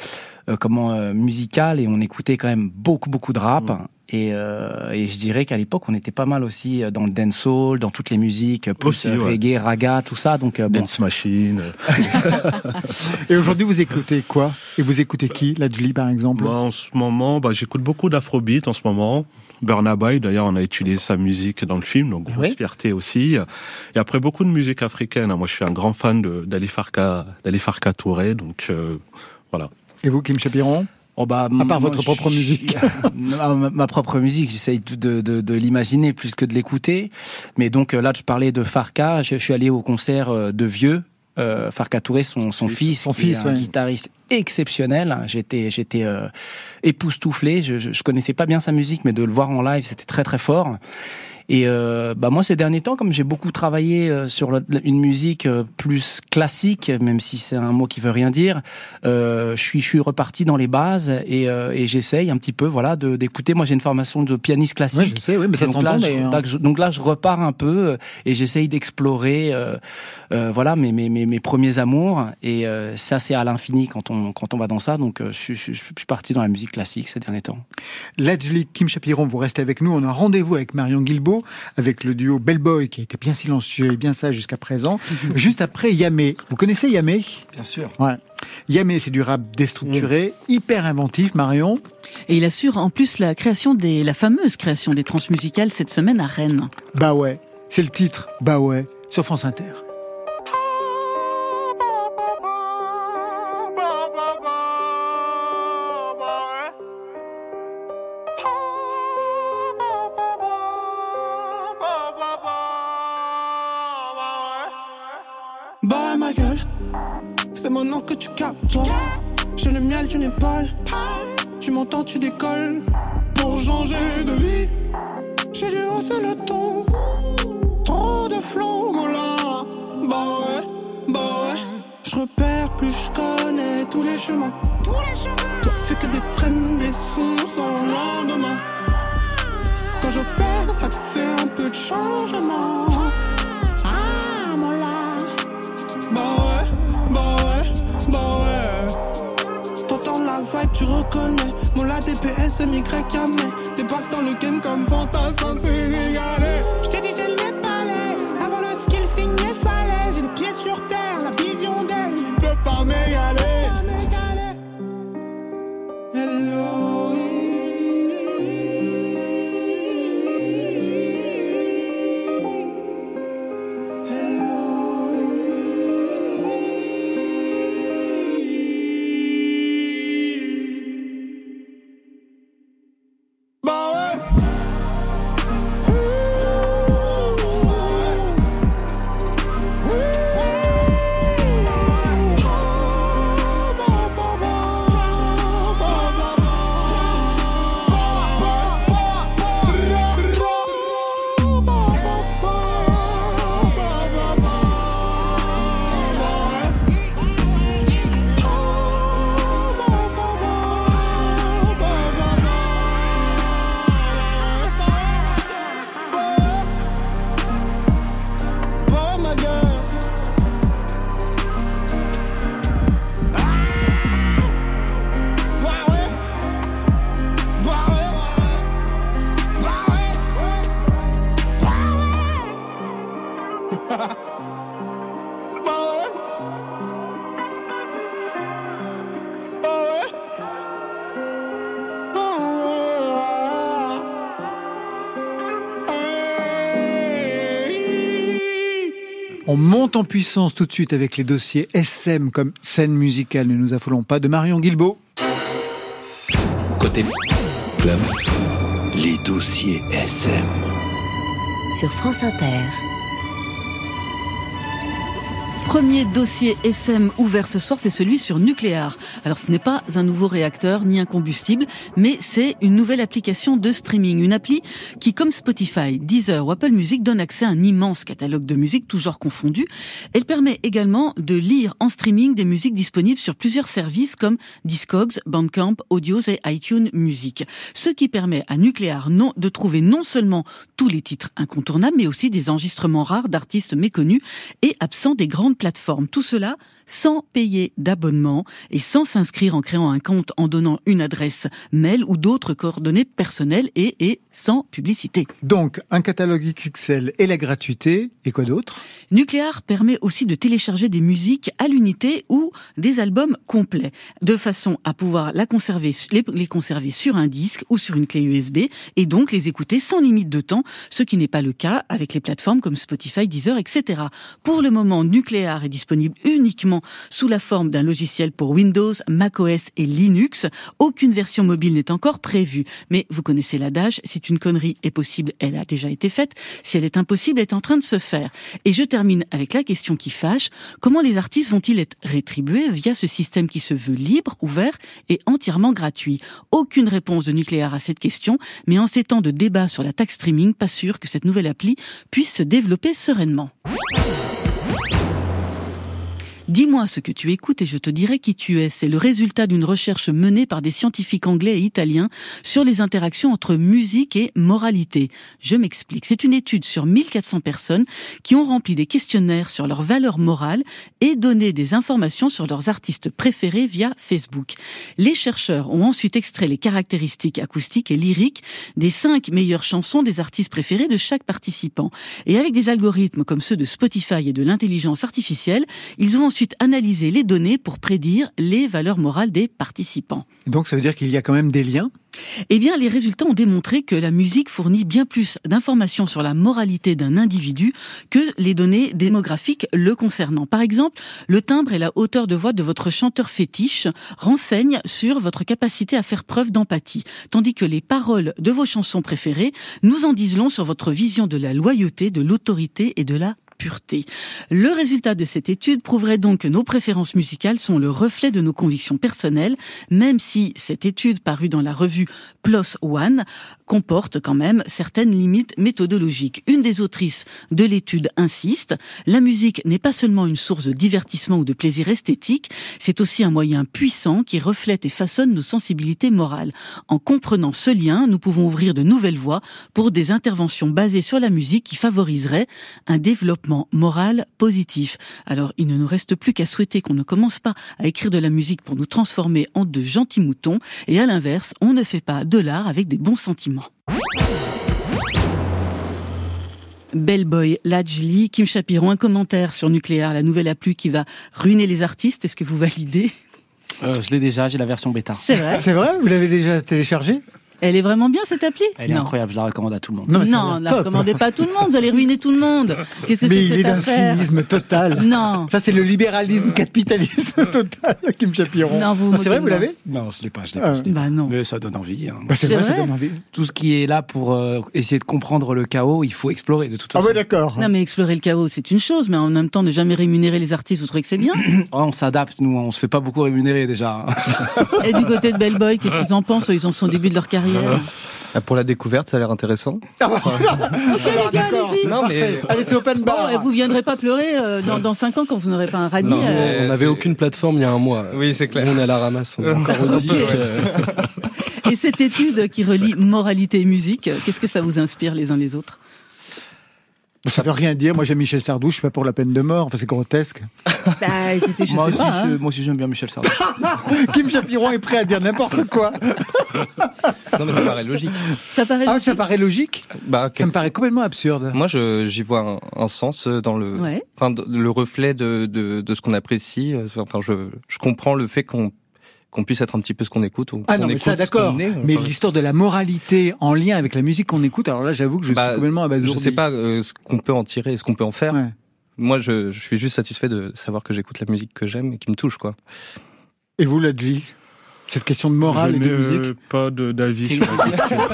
comment euh, musical, et on écoutait quand même beaucoup, beaucoup de rap. Et, euh, et je dirais qu'à l'époque, on était pas mal aussi euh, dans le dancehall, dans toutes les musiques, euh, plus Aussi, euh, ouais. reggae, raga, tout ça. Donc, euh, bon, Dance Machine. Et aujourd'hui, vous écoutez quoi? Et vous écoutez qui? Ladjli, par exemple? Bah, en ce moment, bah, j'écoute beaucoup d'afrobeat en ce moment. Burna Boy, d'ailleurs, on a utilisé sa musique dans le film, donc grosse Oui? fierté aussi. Et après, beaucoup de musique africaine. Moi, je suis un grand fan de- d'Ali Farka, d'Ali Farka Touré, donc euh, voilà. Et vous, Kim Chapiron Oh bah, À part votre propre je- musique. Non, ma, ma propre musique, j'essaye de, de, de, l'imaginer plus que de l'écouter. Mais donc euh, là, je parlais de Farka. Je, je suis allé au concert euh, de Vieux. Euh, Farka Touré, son, son fils, son qui fils, est un ouais. guitariste exceptionnel. J'étais, j'étais euh, époustouflé. Je, je, je connaissais pas bien sa musique, mais de le voir en live, c'était très très fort. Et euh, bah moi ces derniers temps, comme j'ai beaucoup travaillé euh, sur une musique euh, plus classique, même si c'est un mot qui veut rien dire, euh, je suis je suis reparti dans les bases et, euh, et j'essaye un petit peu voilà d'écouter. Moi j'ai une formation de pianiste classique. Oui, je sais, oui, mais ça donc s'entend là, je, donc, je, donc là je repars un peu euh, et j'essaye d'explorer voilà mes, mes, mes, mes premiers amours et euh, ça c'est à l'infini quand on quand on va dans ça. Donc euh, je, suis- je, je suis parti dans la musique classique ces derniers temps. Ladjli, Kim Chapiron, vous restez avec nous. On a rendez-vous avec Marion Avec le duo Bellboy, qui a été bien silencieux et bien sage jusqu'à présent. Juste après, Yamé. Vous connaissez Yamé? Bien sûr. Ouais. Yamé, c'est du rap déstructuré, hyper inventif, Marion. Et il assure en plus la création des, la fameuse création des transmusicales cette semaine à Rennes. Bah ouais, c'est le titre, Bah ouais, sur France Inter. Tu captes toi. J'ai le miel d'une épaule, tu m'entends, tu décolles. Pour changer de vie, j'ai dû hausser le ton. Trop de flow, là. Bah ouais, bah ouais. Je repère plus, je connais tous les chemins. Tous les chemins. Toi, fais que des traînes, des sons sans lendemain. Quand j'opère, ça te fait un peu de changement. Vibe, tu reconnais. Mon la DPS, MY, Yamé. Débarque dans le game comme fantassin sénégalais. J't'ai dit, j'ai les palais. Avant le skill signé, fallait. J'ai les pieds sur monte en puissance tout de suite avec les dossiers SM comme scène musicale, ne nous affolons pas, de Marion Guilbeault. Côté club, les dossiers SM. Sur France Inter. Premier dossier SM ouvert ce soir, c'est celui sur Nucléar. Alors ce n'est pas un nouveau réacteur ni un combustible, mais c'est une nouvelle application de streaming. Une appli qui, comme Spotify, Deezer ou Apple Music, donne accès à un immense catalogue de musique, tout genre confondu. Elle permet également de lire en streaming des musiques disponibles sur plusieurs services comme Discogs, Bandcamp, Audios et iTunes Music. Ce qui permet à Nucléar non, de trouver non seulement tous les titres incontournables, mais aussi des enregistrements rares d'artistes méconnus et absents des grandes plateforme. Tout cela sans payer d'abonnement et sans s'inscrire en créant un compte en donnant une adresse mail ou d'autres coordonnées personnelles et, et sans publicité. Donc, un catalogue XXL et la gratuité, et quoi d'autre? Nucléar permet aussi de télécharger des musiques à l'unité ou des albums complets, de façon à pouvoir la conserver, les, les conserver sur un disque ou sur une clé USB et donc les écouter sans limite de temps, ce qui n'est pas le cas avec les plateformes comme Spotify, Deezer, etc. Pour le moment, Nucléar est disponible uniquement sous la forme d'un logiciel pour Windows, macOS et Linux. Aucune version mobile n'est encore prévue. Mais vous connaissez l'adage, si une connerie est possible, elle a déjà été faite. Si elle est impossible, elle est en train de se faire. Et je termine avec la question qui fâche. Comment les artistes vont-ils être rétribués via ce système qui se veut libre, ouvert et entièrement gratuit? Aucune réponse de nucléaire à cette question, mais en ces temps de débat sur la taxe streaming, pas sûr que cette nouvelle appli puisse se développer sereinement. Dis-moi ce que tu écoutes et je te dirai qui tu es. C'est le résultat d'une recherche menée par des scientifiques anglais et italiens sur les interactions entre musique et moralité. Je m'explique. C'est une étude sur 1400 personnes qui ont rempli des questionnaires sur leurs valeurs morales et donné des informations sur leurs artistes préférés via Facebook. Les chercheurs ont ensuite extrait les caractéristiques acoustiques et lyriques des cinq meilleures chansons des artistes préférés de chaque participant. Et avec des algorithmes comme ceux de Spotify et de l'intelligence artificielle, ils ont ensuite analyser les données pour prédire les valeurs morales des participants. Donc ça veut dire qu'il y a quand même des liens? Eh bien, les résultats ont démontré que la musique fournit bien plus d'informations sur la moralité d'un individu que les données démographiques le concernant. Par exemple, le timbre et la hauteur de voix de votre chanteur fétiche renseignent sur votre capacité à faire preuve d'empathie, tandis que les paroles de vos chansons préférées nous en disent long sur votre vision de la loyauté, de l'autorité et de la pureté. Le résultat de cette étude prouverait donc que nos préférences musicales sont le reflet de nos convictions personnelles, même si cette étude parue dans la revue PLOS ONE comporte quand même certaines limites méthodologiques. Une des autrices de l'étude insiste, la musique n'est pas seulement une source de divertissement ou de plaisir esthétique, c'est aussi un moyen puissant qui reflète et façonne nos sensibilités morales. En comprenant ce lien, nous pouvons ouvrir de nouvelles voies pour des interventions basées sur la musique qui favoriseraient un développement moral positif. Alors il ne nous reste plus qu'à souhaiter qu'on ne commence pas à écrire de la musique pour nous transformer en de gentils moutons, et à l'inverse, on ne fait pas de l'art avec des bons sentiments. Bellboy, Lajli, Kim Chapiron, un commentaire sur Nucléaire, la nouvelle appli qui va ruiner les artistes. Est-ce que vous validez? Euh, Je l'ai déjà, j'ai la version bêta. C'est vrai. C'est vrai? Vous l'avez déjà téléchargé? Elle est vraiment bien cette appli Elle est incroyable, je la recommande à tout le monde. Non, ne la recommandez pas à tout le monde, vous allez ruiner tout le monde. Qu'est-ce que Mais il est d'un cynisme total. Non. Ça c'est le libéralisme capitalisme total, Kim Chapiron. Non, vous. Ah, c'est vrai, vous l'avez Non, je l'ai pas, je l'ai pas. Ah. Bah non. Mais ça donne envie. Hein. Bah, c'est vrai, ça donne envie. Tout ce qui est là pour euh, essayer de comprendre le chaos, il faut explorer de toute façon. Ah ouais, d'accord. Non, mais explorer le chaos, c'est une chose, mais en même temps, ne jamais rémunérer les artistes, vous trouvez que c'est bien oh, On s'adapte, nous, on se fait pas beaucoup rémunérer déjà. Et du côté de Bellboy, qu'est-ce qu'ils en pensent? Ils en sont au début de leur carrière. Ah, pour la découverte, ça a l'air intéressant. Ah bah, d'accord. Non, mais... Allez, c'est open bar. Bon, vous viendrez pas pleurer euh, dans, dans 5 ans quand vous n'aurez pas un radis. Non, euh... On n'avait aucune plateforme il y a un mois. Oui, c'est clair. On est à la ramasse, on est encore au disque. Et cette étude qui relie moralité et musique, qu'est-ce que ça vous inspire les uns les autres? Ça veut rien dire. Moi, j'aime Michel Sardou. Je suis pas pour la peine de mort. Enfin, c'est grotesque. Bah, écoutez, je moi, sais aussi, pas, je, hein. moi aussi, j'aime bien Michel Sardou. Kim Chapiron est prêt à dire n'importe quoi. non, mais ça paraît logique. Ça paraît ah, logique. ça paraît logique. Bah, Ça me paraît complètement absurde. Moi, je- j'y vois un, un sens dans le, Ouais. enfin, d- le reflet de, de, de ce qu'on apprécie. Enfin, je, je comprends le fait qu'on qu'on puisse être un petit peu ce qu'on écoute. ou Ah qu'on non, mais écoute ça, d'accord. Mais Enfin, l'histoire de la moralité en lien avec la musique qu'on écoute, alors là, j'avoue que je bah, suis complètement abasourdi. Je sais pas euh, ce qu'on peut en tirer, ce qu'on peut en faire. Ouais. moi, je, je suis juste satisfait de savoir que j'écoute la musique que j'aime et qui me touche, quoi. Et vous, Ladji? Cette question de morale Je et de n'ai, musique euh, pas d'avis sur la question.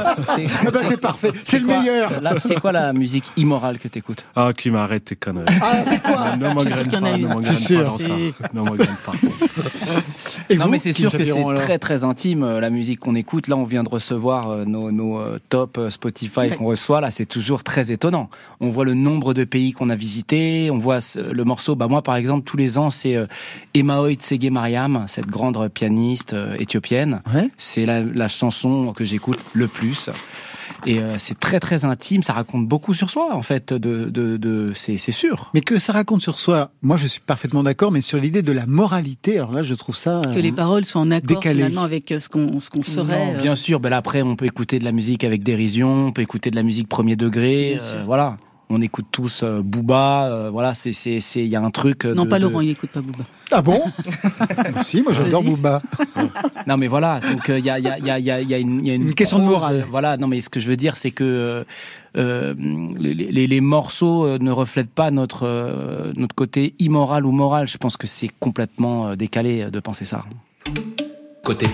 Ah bah, c'est parfait, c'est le quoi meilleur. C'est quoi la musique immorale que t'écoutes? Ah, qui m'arrête tes conneries. Ah, c'est quoi? Ne m'engraine pas, ne m'engraine C'est pas dans ça. C'est- Ne m'engraine pas. Et non vous, mais c'est sûr que c'est très très intime euh, la musique qu'on écoute. Là on vient de recevoir euh, nos, nos euh, top Spotify Ouais. qu'on reçoit. Là c'est toujours très étonnant. On voit le nombre de pays qu'on a visités. On voit le morceau. Bah moi par exemple tous les ans c'est Emaoi Tsege Mariam, cette grande pianiste euh, éthiopienne. Ouais. C'est la, la chanson que j'écoute le plus. Et euh, c'est très très intime. Ça raconte beaucoup sur soi en fait. De, de, de c'est c'est sûr. Mais que ça raconte sur soi, moi je suis parfaitement d'accord, mais sur l'idée de la moralité, alors là je trouve ça... Que les paroles soient en accord décalé. finalement avec euh, ce qu'on ce qu'on serait. Non, euh, bien sûr, ben là, après, on peut écouter de la musique avec dérision, on peut écouter de la musique premier degré, euh, voilà. On écoute tous euh, Booba, euh, voilà, c'est c'est c'est il y a un truc. euh, Non, de- pas de- Laurent, il n'écoute pas Booba. Ah bon Si, moi j'adore. Booba. Non, mais voilà, donc euh, il y a il y a il y a il y a, il y a une, il y a une Une question de morale. Voilà, non, mais ce que je veux dire, c'est que les, les, les morceaux ne reflètent pas notre euh, notre côté immoral ou moral. Je pense que c'est complètement décalé de penser ça. Côté.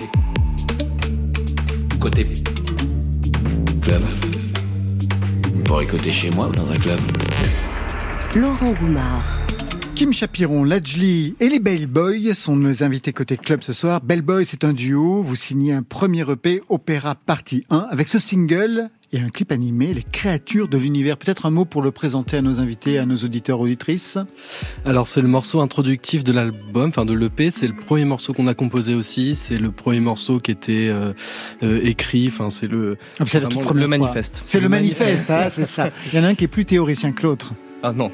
Côté. Club. Pour écouter chez moi ou dans un club Laurent Goumard. Kim Chapiron, Lajli et les Bell Boys sont nos invités côté club ce soir. Bell Boys c'est un duo, vous signez un premier EP, Opéra Partie 1, avec ce single et un clip animé, Les créatures de l'univers. Peut-être un mot pour le présenter à nos invités, à nos auditeurs auditrices. Alors c'est le morceau introductif de l'album, enfin de l'EP. C'est le premier morceau qu'on a composé aussi. C'est le premier morceau qui était euh, euh, écrit. Enfin c'est le. Ah, c'est le- manifeste. C'est le Le manifeste, hein, c'est ça. Il y en a un qui est plus théoricien que l'autre. Ah non.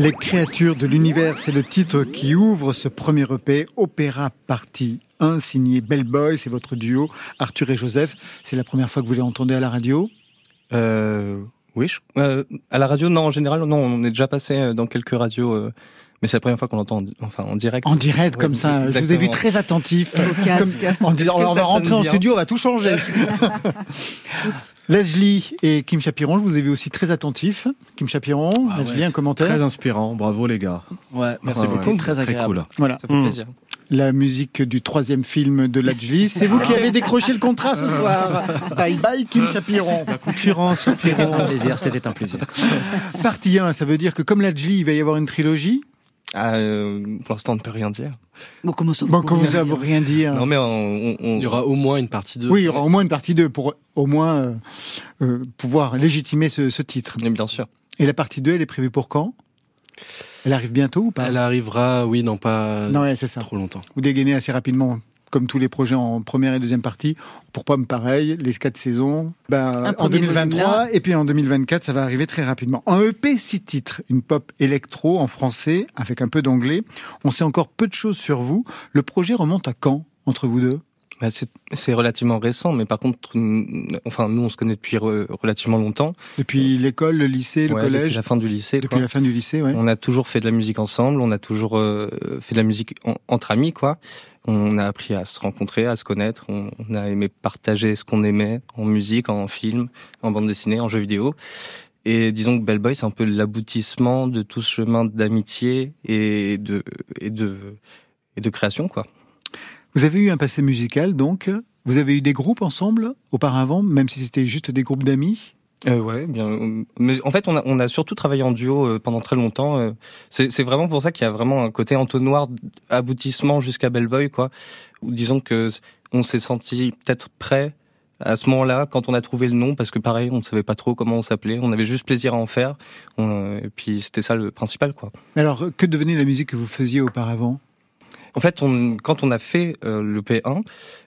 Les créatures de l'univers, c'est le titre qui ouvre ce premier EP, Opéra Partie 1, signé Bellboy, c'est votre duo, Arthur et Joseph. C'est la première fois que vous les entendez à la radio? Euh, Oui, euh, à la radio, non, en général, non, on est déjà passé euh, dans quelques radios, euh, mais c'est la première fois qu'on l'entend, en enfin, en direct. En direct, Ouais, comme ça. Je vous ai vu très attentif. Comme- en disant, on va rentrer en studio, on va tout changer. Leslie et Kim Chapiron, je vous ai vu aussi très attentif. Kim Chapiron, Ah Leslie, ouais, un commentaire Très inspirant, bravo les gars. Ouais, merci beaucoup. ouais, Très agréable. cool. Voilà. Ça fait Mm. plaisir. La musique du troisième film de Lajli. C'est vous qui avez décroché le contrat ce soir. Bye bye, Kim Chapiron. Concurrence, C'était un plaisir, c'était un plaisir. Partie 1, ça veut dire que comme Lajli, il va y avoir une trilogie. Ah, euh, pour l'instant, on ne peut rien dire. Bon, comment ça Bon, comment ça veut rien dire Non, mais on, on- on- Il y aura au moins une partie 2. Oui, il y aura au moins une partie 2 pour au moins euh, euh, pouvoir légitimer ce, ce titre. Mais bien sûr. Et la partie 2, elle est prévue pour quand? Elle arrive bientôt ou pas? Elle arrivera, oui, dans pas Non, ouais, c'est ça. trop longtemps. Vous dégainez assez rapidement, comme tous les projets en première et deuxième partie. Pour pas me pareil, les quatre saisons, ben, en premier 2023 volume et puis en 2024, ça va arriver très rapidement. En EP, six titres, une pop électro en français avec un peu d'anglais. On sait encore peu de choses sur vous. Le projet remonte à quand entre vous deux? Bah, c'est relativement récent, mais par contre, enfin, nous, on se connaît depuis re- relativement longtemps. Depuis l'école, le lycée, le Ouais, collège Depuis la fin du lycée. Depuis quoi. la fin du lycée, ouais. On a toujours fait de la musique ensemble, on a toujours euh, fait de la musique en- entre amis, quoi. On a appris à se rencontrer, à se connaître, on, on a aimé partager ce qu'on aimait en musique, en film, en bande dessinée, en jeux vidéo. Et disons que Bellboy, c'est un peu l'aboutissement de tout ce chemin d'amitié et de, et de, et de création, quoi. Vous avez eu un passé musical, donc. Vous avez eu des groupes ensemble auparavant, même si c'était juste des groupes d'amis? Euh, ouais, bien. Mais en fait, on a, on a surtout travaillé en duo euh, pendant très longtemps. euh. C'est vraiment pour ça qu'il y a vraiment un côté entonnoir, aboutissement jusqu'à Bellboy, quoi. Ou disons que on s'est senti peut-être prêt à ce moment-là quand on a trouvé le nom, parce que pareil, on ne savait pas trop comment on s'appelait. On avait juste plaisir à en faire. On- et puis c'était ça le principal, quoi. Alors, que devenait la musique que vous faisiez auparavant? En fait, on, quand on a fait euh, le P1,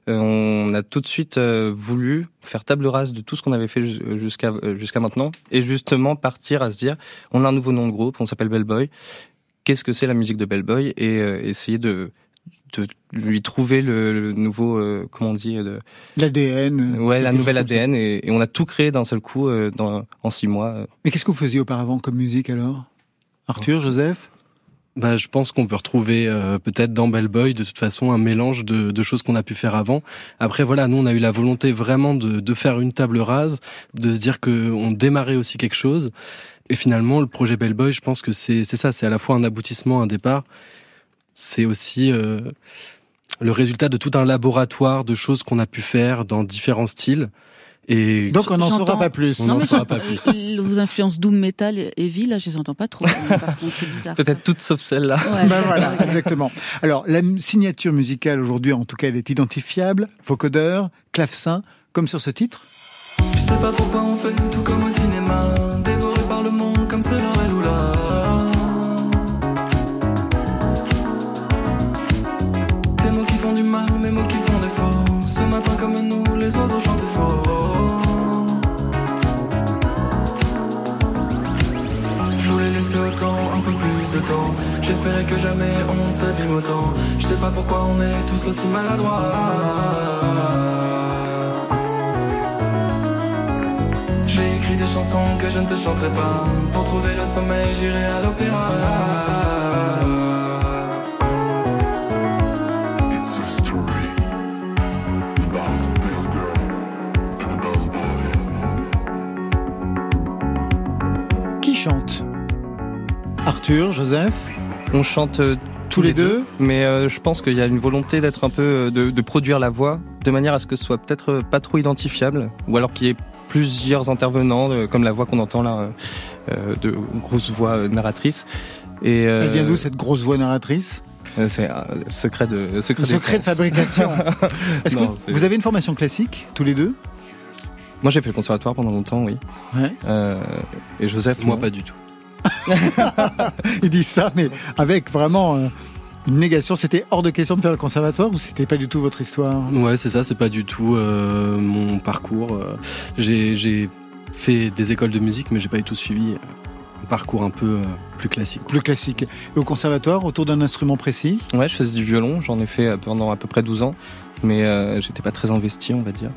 euh, on a tout de suite euh, voulu faire table rase de tout ce qu'on avait fait jus- jusqu'à jusqu'à maintenant, et justement partir à se dire, on a un nouveau nom de groupe, on s'appelle Bellboy. Qu'est-ce que c'est la musique de Bellboy Et essayer de, de lui trouver le, le nouveau, euh, comment on dit, de, L'ADN ouais, la nouvelle. ADN, et, et on a tout créé d'un seul coup euh, dans, en six mois. Mais qu'est-ce que vous faisiez auparavant comme musique alors? Arthur, Joseph? Bah, je pense qu'on peut retrouver euh, peut-être dans Bellboy de toute façon un mélange de, de choses qu'on a pu faire avant. Après voilà, nous on a eu la volonté vraiment de, de faire une table rase, de se dire que on démarrait aussi quelque chose. Et finalement, le projet Bellboy, je pense que c'est ça, c'est à la fois un aboutissement, un départ. C'est aussi euh, le résultat de tout un laboratoire de choses qu'on a pu faire dans différents styles. Et Donc on n'en saura pas plus. On Non, n'en saura pas plus. euh, Vos influences doom metal, heavy, là, je les entends pas trop. Peut-être toutes sauf celle-là. Ouais. Ben voilà, exactement. Alors, la signature musicale aujourd'hui, en tout cas, elle est identifiable. Vocodeur, clavecin, comme sur ce titre. Je sais pas pourquoi on fait tout comme au cinéma J'espérais que jamais on ne s'abîme autant Je sais pas pourquoi on est tous aussi maladroits J'ai écrit des chansons que je ne te chanterai pas. Pour trouver le sommeil, j'irai à l'opéra. Arthur, Joseph On chante euh, tous, les deux mais euh, je pense qu'il y a une volonté d'être un peu euh, de, de produire la voix de manière à ce que ce soit peut-être pas trop identifiable, ou alors qu'il y ait plusieurs intervenants, euh, comme la voix qu'on entend là, de grosse voix narratrice. Et euh, Elle vient d'où cette grosse voix narratrice? C'est un secret de secret, Le secret de défense. fabrication. Est-ce que vous avez une formation classique, tous les deux? Moi, j'ai fait le conservatoire pendant longtemps, oui. Ouais. Euh, et Joseph, moi non. pas du tout. Ils disent ça, mais avec vraiment euh, une négation. C'était hors de question de faire le conservatoire ou c'était pas du tout votre histoire? Ouais, c'est ça, c'est pas du tout euh, mon parcours. euh. J'ai j'ai fait des écoles de musique, mais j'ai pas du tout suivi. Un parcours un peu euh, plus classique. Plus classique. Et au conservatoire, autour d'un instrument précis? Ouais, je faisais du violon, j'en ai fait pendant à peu près 12 ans, mais euh, j'étais pas très investi, on va dire.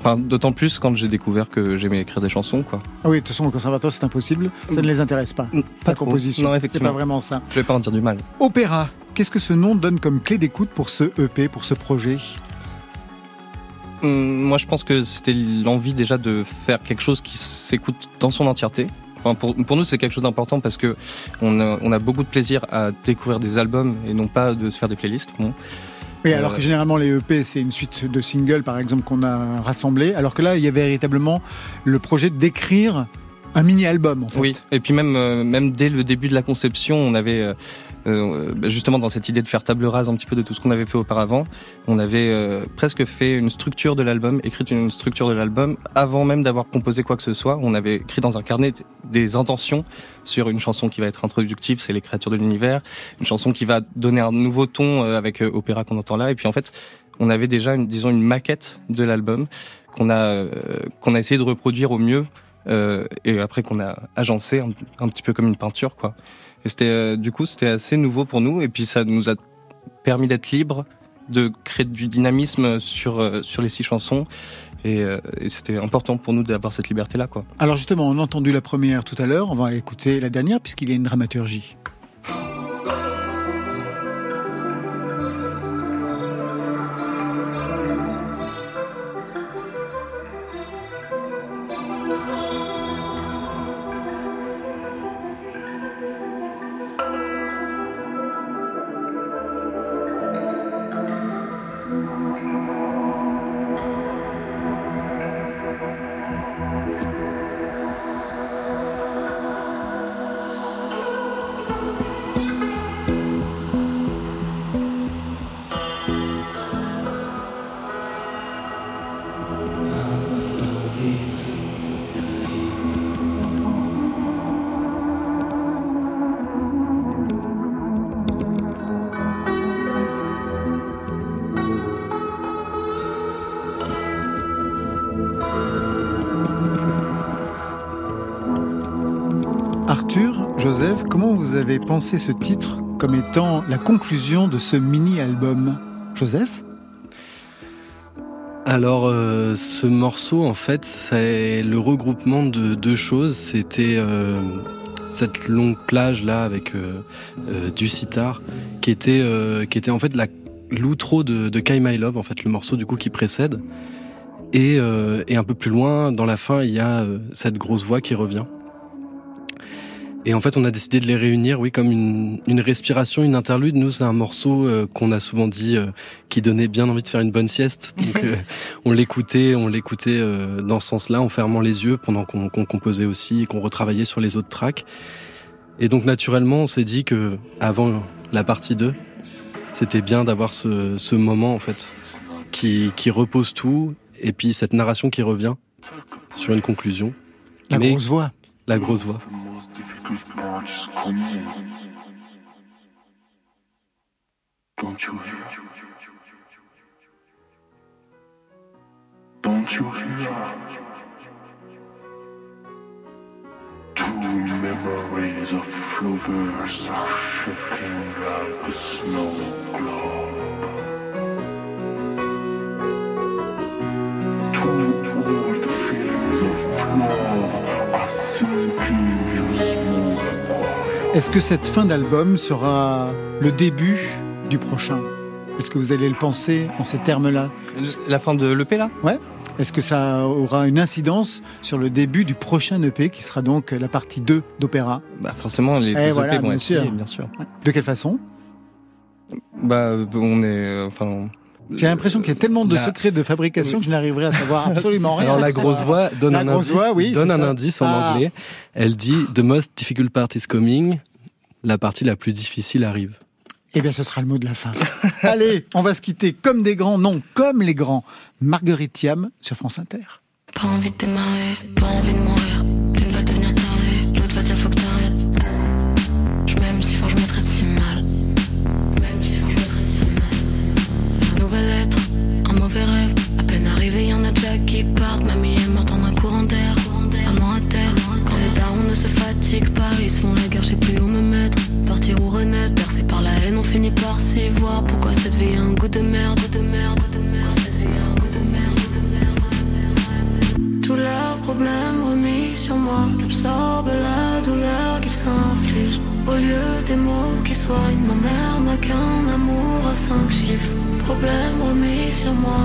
Enfin, d'autant plus quand j'ai découvert que j'aimais écrire des chansons, quoi. Ah oui, de toute façon, au conservatoire, c'est impossible. Ça ne les intéresse pas. Pas la trop. composition. Non, C'est effectivement. pas vraiment ça. Je vais pas en dire du mal. Opéra. Qu'est-ce que ce nom donne comme clé d'écoute pour ce EP, pour ce projet? Hum, Moi, je pense que c'était l'envie déjà de faire quelque chose qui s'écoute dans son entièreté. Enfin, pour, pour nous, c'est quelque chose d'important parce que on a, on a beaucoup de plaisir à découvrir des albums et non pas de se faire des playlists. Bon. Oui, Euh, alors que généralement les EP, c'est une suite de singles, par exemple, qu'on a rassemblés. Alors que là, il y avait véritablement le projet d'écrire un mini-album, en fait. Oui, et puis même, euh, même dès le début de la conception, on avait euh, bah, justement dans cette idée de faire table rase un petit peu de tout ce qu'on avait fait auparavant, on avait euh, presque fait une structure de l'album, écrit une structure de l'album avant même d'avoir composé quoi que ce soit. On avait écrit dans un carnet des intentions sur une chanson qui va être introductive, c'est les créatures de l'univers, une chanson qui va donner un nouveau ton euh, avec euh, opéra qu'on entend là, et puis en fait, on avait déjà une, disons une maquette de l'album qu'on a euh, qu'on a essayé de reproduire au mieux euh, et après qu'on a agencé un, un petit peu comme une peinture quoi. Et c'était euh, du coup c'était assez nouveau pour nous et puis ça nous a permis d'être libre, de créer du dynamisme sur euh, sur les six chansons et, euh, et c'était important pour nous d'avoir cette liberté là quoi. Alors justement, on a entendu la première tout à l'heure. On va écouter la dernière, puisqu'il y a une dramaturgie. Avez pensé ce titre comme étant la conclusion de ce mini-album Joseph Alors, euh, ce morceau, en fait, c'est le regroupement de deux choses. C'était euh, cette longue plage là avec euh, du sitar, qui était, qui était en fait l'outro de, de Kai My Love, en fait, le morceau du coup qui précède. Et, un peu plus loin, dans la fin, il y a cette grosse voix qui revient. Et en fait, on a décidé de les réunir, oui, comme une, une respiration, une interlude. Nous, c'est un morceau euh, qu'on a souvent dit euh, qui donnait bien envie de faire une bonne sieste. Donc, euh, on l'écoutait, on l'écoutait euh, dans ce sens-là, en fermant les yeux pendant qu'on qu'on composait aussi et qu'on retravaillait sur les autres tracks. Et donc, naturellement, on s'est dit que avant la partie 2, c'était bien d'avoir ce, ce moment, en fait, qui, qui repose tout, et puis cette narration qui revient sur une conclusion. La Mais- grosse voix. La grosse voix. Don't you hear? Don't you hear? Two memories of flowers are shaking like a snow globe. Est-ce que cette fin d'album sera le début du prochain? Est-ce que vous allez le penser en ces termes-là? La fin de l'EP là? Ouais. Est-ce que ça aura une incidence sur le début du prochain EP qui sera donc la partie 2 d'Opéra? Bah forcément les Eh deux EP vont bien être sûr. bien sûr. De quelle façon? Bah on est euh, enfin J'ai l'impression qu'il y a tellement de La- secrets de fabrication que je n'arriverai à savoir absolument rien. Alors la grosse voix donne La un grosse indice, voix, oui, donne c'est un ça. indice en Ah. anglais. Elle dit The most difficult part is coming. La partie la plus difficile arrive. Eh bien, ce sera le mot de la fin. Allez, on va se quitter comme des grands, non, comme les grands. Marguerite Thiam sur France Inter. Pas envie de démarrer, pas envie de mourir. Ainsi, voir pourquoi cette vie un goût de merde, de merde, de merde. Cette vie un goût de merde, de merde, de merde. Tous leurs problèmes remis sur moi, j'absorbe la douleur qu'ils s'infligent. Au lieu des mots qui soignent, ma mère n'a qu'un amour à cinq chiffres. Problème remis sur moi,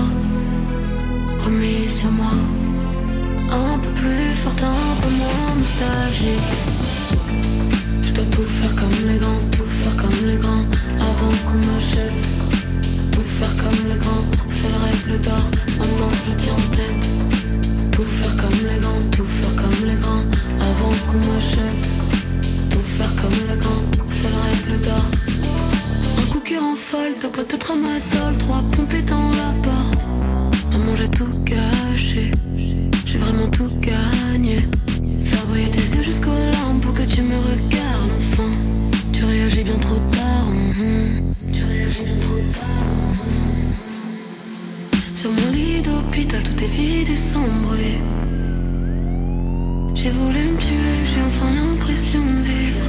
remis sur moi. Un peu plus fort, un peu moins nostalgique. Tout faire comme les grands, tout faire comme les grands, avant qu'on m'achève. Tout faire comme les grands, c'est la règle d'or, maintenant je tiens en tête. Tout faire comme les grands, tout faire comme les grands, avant qu'on m'achève. Tout faire comme les grands, c'est la règle d'or. Un coup qui rend folle, t'as peut-être un matol, trois pompées dans la porte. Maman, j'ai tout gâché, j'ai vraiment tout gagné. Briller tes yeux jusqu'aux larmes pour que tu me regardes enfin. Tu réagis bien trop tard, mhm. tu réagis bien trop tard. mhm. Sur mon lit d'hôpital, tout est vide et sombre. J'ai voulu me tuer, j'ai enfin l'impression de vivre.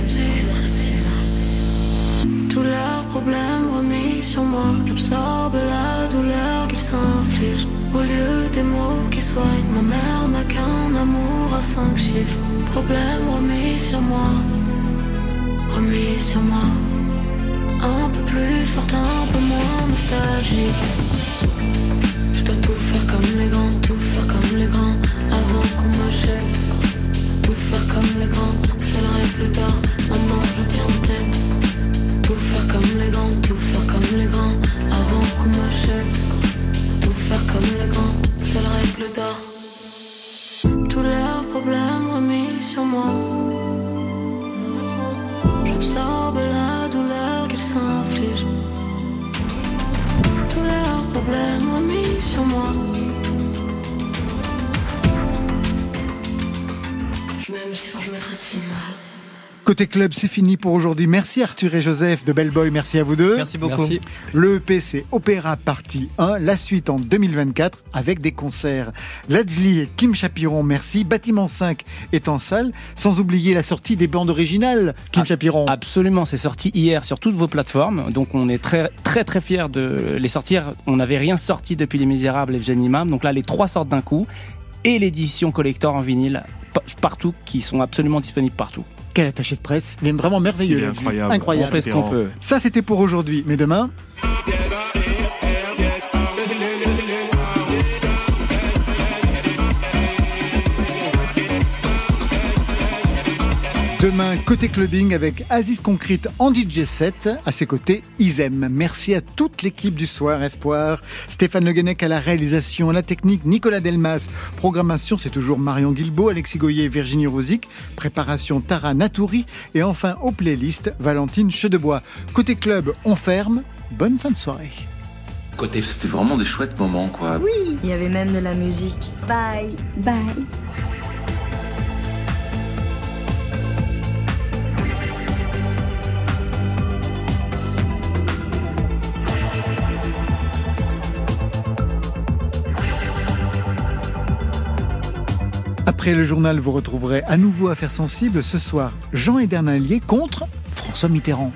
Tous leurs problèmes remis sur moi, j'absorbe la douleur qu'ils s'infligent. Au lieu des mots qui soignent, ma mère n'a qu'un amour à cinq chiffres. Problème remis sur moi, remis sur moi. Un peu plus fort, un peu moins nostalgique. Je dois tout faire comme les grands, tout faire comme les grands, avant qu'on m'achève. Tout faire comme les grands, c'est la règle d'or, maintenant je tiens en tête. Tout faire comme les grands, tout faire comme les grands, avant qu'on m'achève. Tout faire comme les grands, c'est la règle d'or. Tous leurs problèmes remis sur moi. J'absorbe la douleur Côté club, c'est fini pour aujourd'hui. Merci Arthur et Joseph de Bellboy, merci à vous deux. Merci beaucoup. Merci. Le EP, c'est Opéra Partie 1, la suite en 2024 avec des concerts. Ladjli et Kim Chapiron, merci. Bâtiment 5 est en salle, sans oublier la sortie des bandes originales, Kim Ah, Chapiron. Absolument, c'est sorti hier sur toutes vos plateformes. Donc on est très très très fiers de les sortir. On n'avait rien sorti depuis Les Misérables et le Génie Imam. Donc là, les trois sortent d'un coup. Et l'édition collector en vinyle pa- partout, qui sont absolument disponibles partout. Quel attaché de presse. Il est vraiment merveilleux. Il est Ladjli. incroyable. Incroyable. On fait ce qu'on peut. Ça, c'était pour aujourd'hui. Mais demain, Demain, côté clubbing avec Aziz Concrete en DJ set. À ses côtés, Isem. Merci à toute l'équipe du Soir Espoir. Stéphane Le Guenec à la réalisation, à la technique, Nicolas Delmas. Programmation, c'est toujours Marion Guilbault, Alexis Goyer, Virginie Rosic. Préparation, Tara Natouri. Et enfin, aux playlists, Valentine Chedebois. Côté club, on ferme. Bonne fin de soirée. Côté, c'était vraiment des chouettes moments, quoi. Oui, il y avait même de la musique. Bye. Bye. Après le journal, vous retrouverez à nouveau Affaires sensibles. Ce soir, Jean Edernalier contre François Mitterrand.